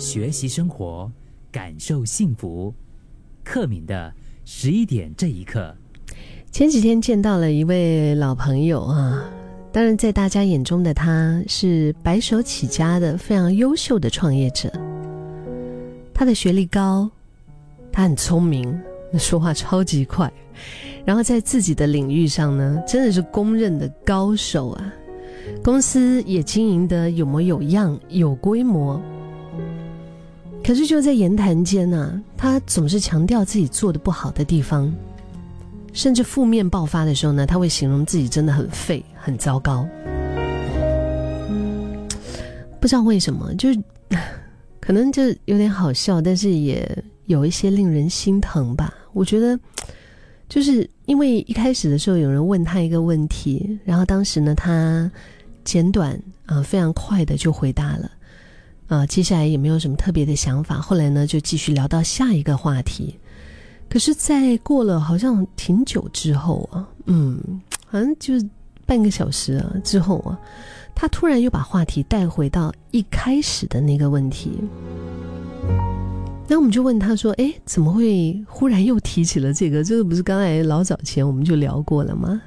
学习生活，感受幸福。克敏的十一点这一刻，前几天见到了一位老朋友啊，当然在大家眼中的他是白手起家的非常优秀的创业者。他的学历高，他很聪明，说话超级快，然后在自己的领域上呢，真的是公认的高手啊。公司也经营的有模有样，有规模。可是就在言谈间呢，他总是强调自己做的不好的地方，甚至负面爆发的时候呢，他会形容自己真的很废、很糟糕。不知道为什么，就是 可能就有点好笑，但是也有一些令人心疼吧。我觉得，就是因为一开始的时候有人问他一个问题，然后当时呢，他简短啊非常快的就回答了。啊，接下来也没有什么特别的想法。后来呢，就继续聊到下一个话题。可是，在过了好像挺久之后啊，嗯，好像就半个小时啊之后啊，他突然又把话题带回到一开始的那个问题。那我们就问他说：“哎，怎么会忽然又提起了这个？这个不是刚才老早前我们就聊过了吗？”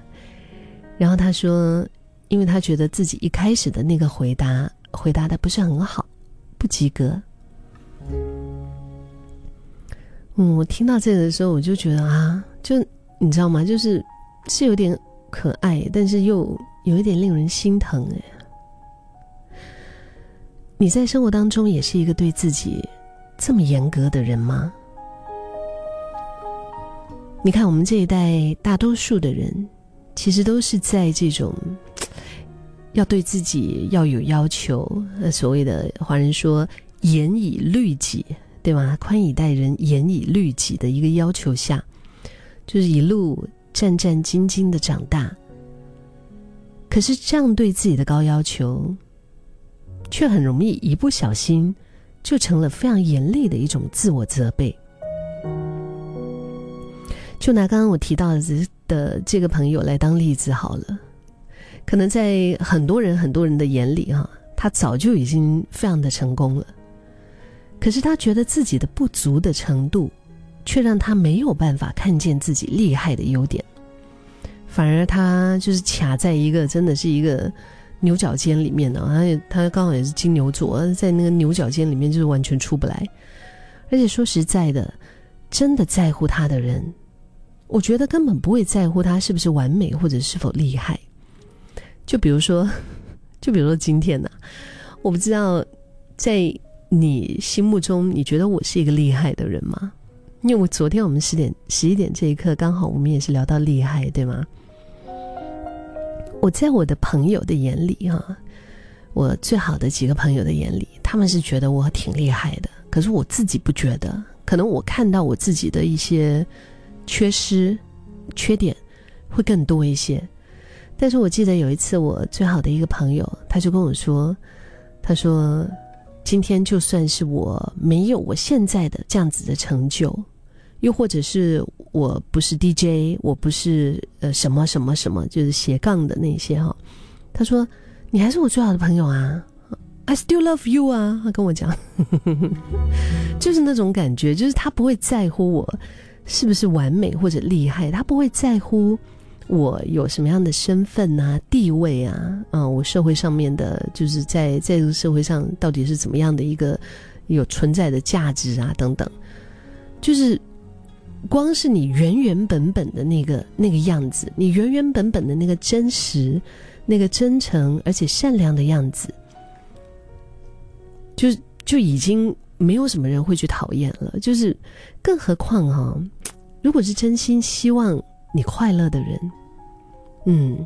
然后他说：“因为他觉得自己一开始的那个回答回答的不是很好。”不及格。嗯，我听到这个的时候，我就觉得啊，就你知道吗？就是是有点可爱，但是又有一点令人心疼哎。你在生活当中也是一个对自己这么严格的人吗？你看，我们这一代大多数的人，其实都是在这种。要对自己要有要求，呃，所谓的华人说“严以律己”，对吗？宽以待人，严以律己的一个要求下，就是一路战战兢兢的长大。可是这样对自己的高要求，却很容易一不小心就成了非常严厉的一种自我责备。就拿刚刚我提到的的这个朋友来当例子好了。可能在很多人很多人的眼里，哈，他早就已经非常的成功了。可是他觉得自己的不足的程度，却让他没有办法看见自己厉害的优点，反而他就是卡在一个真的是一个牛角尖里面呢。而且他刚好也是金牛座，在那个牛角尖里面就是完全出不来。而且说实在的，真的在乎他的人，我觉得根本不会在乎他是不是完美或者是否厉害。就比如说，就比如说今天呢，我不知道在你心目中，你觉得我是一个厉害的人吗？因为我昨天我们十点十一点这一刻，刚好我们也是聊到厉害，对吗？我在我的朋友的眼里啊，我最好的几个朋友的眼里，他们是觉得我挺厉害的，可是我自己不觉得。可能我看到我自己的一些缺失、缺点会更多一些。但是我记得有一次，我最好的一个朋友，他就跟我说：“他说，今天就算是我没有我现在的这样子的成就，又或者是我不是 DJ，我不是呃什么什么什么，就是斜杠的那些哈。他说，你还是我最好的朋友啊，I still love you 啊。他跟我讲，就是那种感觉，就是他不会在乎我是不是完美或者厉害，他不会在乎。”我有什么样的身份啊、地位啊？嗯，我社会上面的，就是在在这个社会上到底是怎么样的一个有存在的价值啊？等等，就是光是你原原本本的那个那个样子，你原原本本的那个真实、那个真诚而且善良的样子，就就已经没有什么人会去讨厌了。就是，更何况哈，如果是真心希望。你快乐的人，嗯，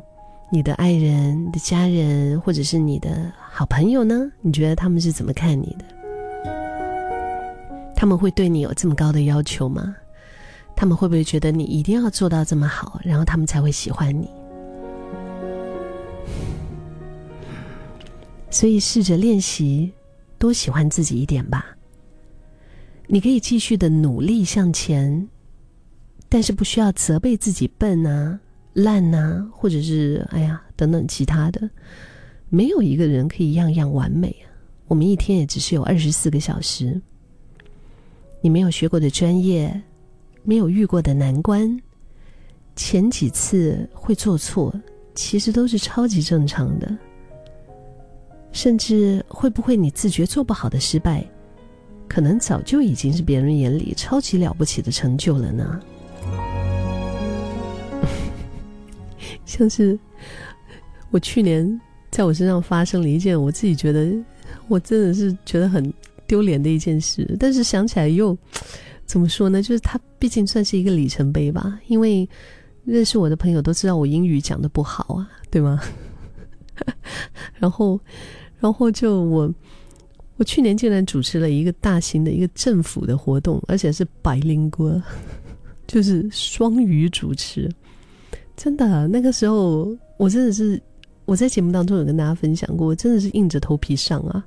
你的爱人、你的家人，或者是你的好朋友呢？你觉得他们是怎么看你的？他们会对你有这么高的要求吗？他们会不会觉得你一定要做到这么好，然后他们才会喜欢你？所以试着练习，多喜欢自己一点吧。你可以继续的努力向前。但是不需要责备自己笨啊、烂啊，或者是哎呀等等其他的，没有一个人可以样样完美。我们一天也只是有二十四个小时。你没有学过的专业，没有遇过的难关，前几次会做错，其实都是超级正常的。甚至会不会你自觉做不好的失败，可能早就已经是别人眼里超级了不起的成就了呢？像是我去年在我身上发生了一件我自己觉得我真的是觉得很丢脸的一件事，但是想起来又怎么说呢？就是它毕竟算是一个里程碑吧，因为认识我的朋友都知道我英语讲的不好啊，对吗？然后，然后就我，我去年竟然主持了一个大型的一个政府的活动，而且是百灵歌，就是双语主持。真的，那个时候我真的是我在节目当中有跟大家分享过，真的是硬着头皮上啊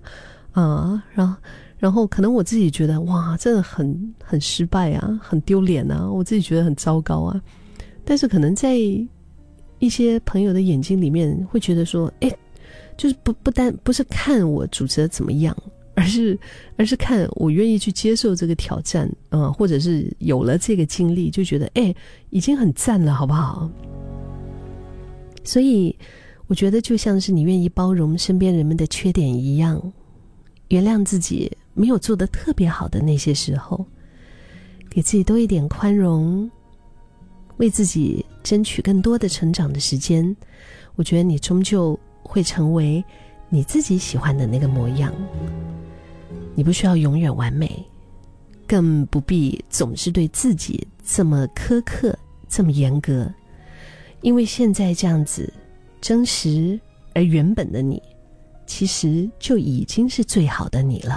啊，然后然后可能我自己觉得哇，真的很很失败啊，很丢脸啊，我自己觉得很糟糕啊，但是可能在。一些朋友的眼睛里面会觉得说：“哎，就是不不单不是看我主持的怎么样，而是而是看我愿意去接受这个挑战啊，或者是有了这个经历，就觉得哎，已经很赞了，好不好？”所以我觉得就像是你愿意包容身边人们的缺点一样，原谅自己没有做的特别好的那些时候，给自己多一点宽容。为自己争取更多的成长的时间，我觉得你终究会成为你自己喜欢的那个模样。你不需要永远完美，更不必总是对自己这么苛刻、这么严格，因为现在这样子真实而原本的你，其实就已经是最好的你了。